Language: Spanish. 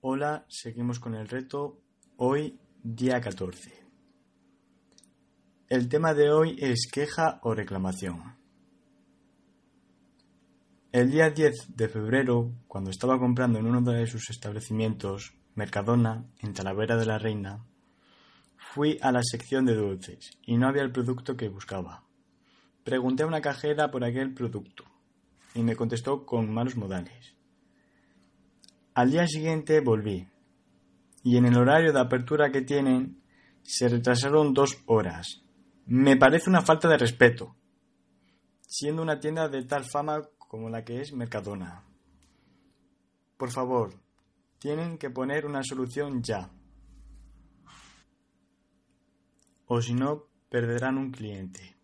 Hola, seguimos con el reto. Hoy, día 14. El tema de hoy es queja o reclamación. El día 10 de febrero, cuando estaba comprando en uno de sus establecimientos, Mercadona, en Talavera de la Reina, fui a la sección de dulces y no había el producto que buscaba. Pregunté a una cajera por aquel producto y me contestó con malos modales. Al día siguiente volví y en el horario de apertura que tienen se retrasaron dos horas. Me parece una falta de respeto, siendo una tienda de tal fama como la que es Mercadona. Por favor, tienen que poner una solución ya. O si no, perderán un cliente.